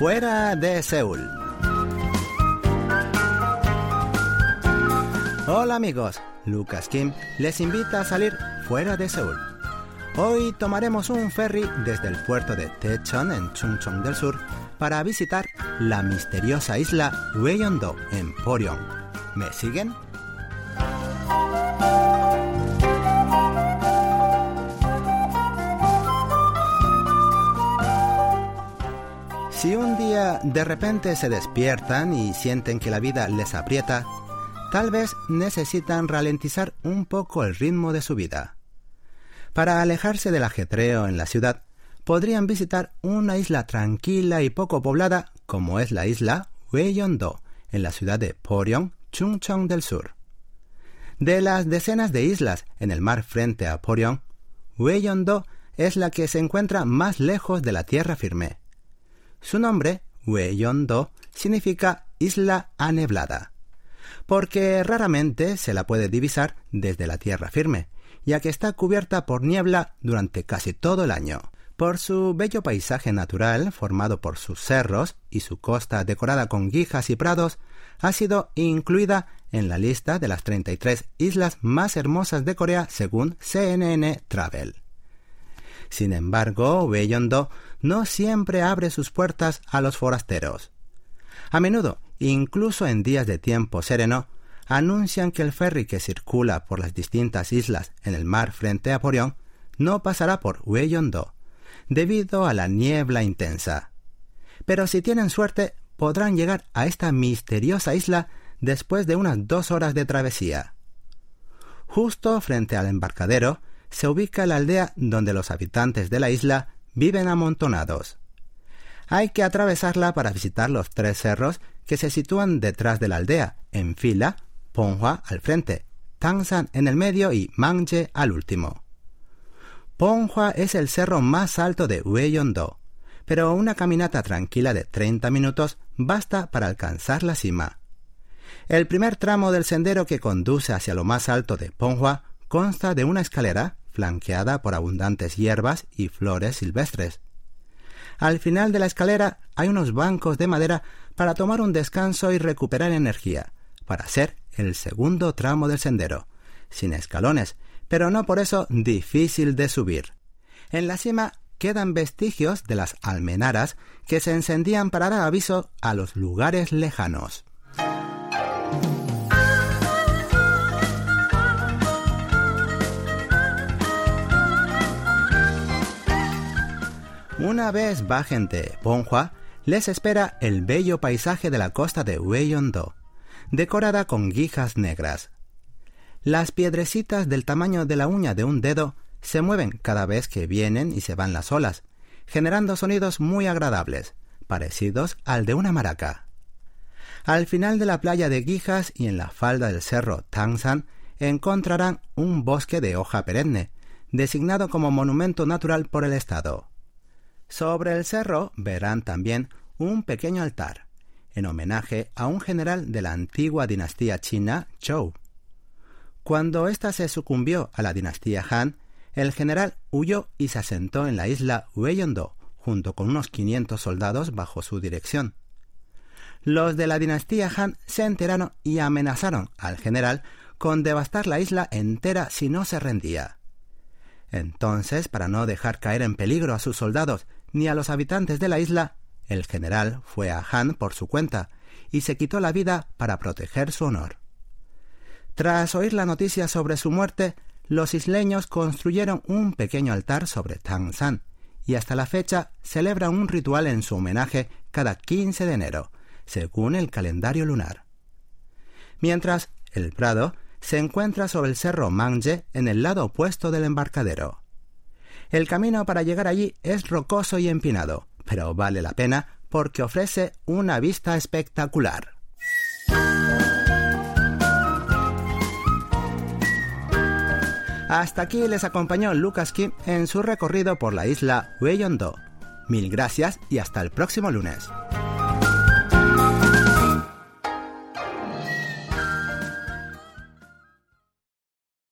Fuera de Seúl. Hola amigos, Lucas Kim les invita a salir fuera de Seúl. Hoy tomaremos un ferry desde el puerto de Daecheon en Chungcheong del Sur para visitar la misteriosa isla Ueyeon-do en Poryong. ¿Me siguen? Si un día de repente se despiertan y sienten que la vida les aprieta, tal vez necesitan ralentizar un poco el ritmo de su vida. Para alejarse del ajetreo en la ciudad, podrían visitar una isla tranquila y poco poblada como es la isla Ueyeon-do, en la ciudad de Poryong, Chungcheong del Sur. De las decenas de islas en el mar frente a Poryong, Ueyeon-do es la que se encuentra más lejos de la tierra firme. Su nombre, Ueyeon-do, significa isla aneblada, porque raramente se la puede divisar desde la tierra firme, ya que está cubierta por niebla durante casi todo el año. Por su bello paisaje natural, formado por sus cerros y su costa decorada con guijas y prados, ha sido incluida en la lista de las 33 islas más hermosas de Corea según CNN Travel. Sin embargo, Ueyeon-do no siempre abre sus puertas a los forasteros. A menudo, incluso en días de tiempo sereno, anuncian que el ferry que circula por las distintas islas en el mar frente a Poryong no pasará por Ueyeon-do, debido a la niebla intensa. Pero si tienen suerte, podrán llegar a esta misteriosa isla después de unas dos horas de travesía. Justo frente al embarcadero se ubica la aldea donde los habitantes de la isla viven amontonados. Hay que atravesarla para visitar los tres cerros que se sitúan detrás de la aldea, en fila, Ponghua al frente, Tangsan en el medio y Mangje al último. Ponghua es el cerro más alto de Ueyeon-do, pero una caminata tranquila de 30 minutos basta para alcanzar la cima. El primer tramo del sendero que conduce hacia lo más alto de Ponghua consta de una escalera flanqueada por abundantes hierbas y flores silvestres. Al final de la escalera hay unos bancos de madera para tomar un descanso y recuperar energía, para hacer el segundo tramo del sendero, sin escalones, pero no por eso difícil de subir. En la cima quedan vestigios de las almenaras que se encendían para dar aviso a los lugares lejanos. Una vez bajen de Ponghua, les espera el bello paisaje de la costa de Ueyeon-do, decorada con guijas negras. Las piedrecitas del tamaño de la uña de un dedo se mueven cada vez que vienen y se van las olas, generando sonidos muy agradables, parecidos al de una maraca. Al final de la playa de Guijas y en la falda del cerro Tangsan encontrarán un bosque de hoja perenne, designado como monumento natural por el Estado. Sobre el cerro verán también un pequeño altar, en homenaje a un general de la antigua dinastía china Zhou. Cuando ésta se sucumbió a la dinastía Han, el general huyó y se asentó en la isla Ueyeon-do, junto con unos 500 soldados bajo su dirección. Los de la dinastía Han se enteraron y amenazaron al general con devastar la isla entera si no se rendía. Entonces, para no dejar caer en peligro a sus soldados ni a los habitantes de la isla, el general fue a Han por su cuenta y se quitó la vida para proteger su honor. Tras oír la noticia sobre su muerte, los isleños construyeron un pequeño altar sobre Tangsan y hasta la fecha celebran un ritual en su homenaje cada 15 de enero, según el calendario lunar. Mientras, el Prado se encuentra sobre el cerro Mangje en el lado opuesto del embarcadero. El camino para llegar allí es rocoso y empinado, pero vale la pena porque ofrece una vista espectacular. Hasta aquí les acompañó Lucas Kim en su recorrido por la isla Ueyeon-do. Mil gracias y hasta el próximo lunes.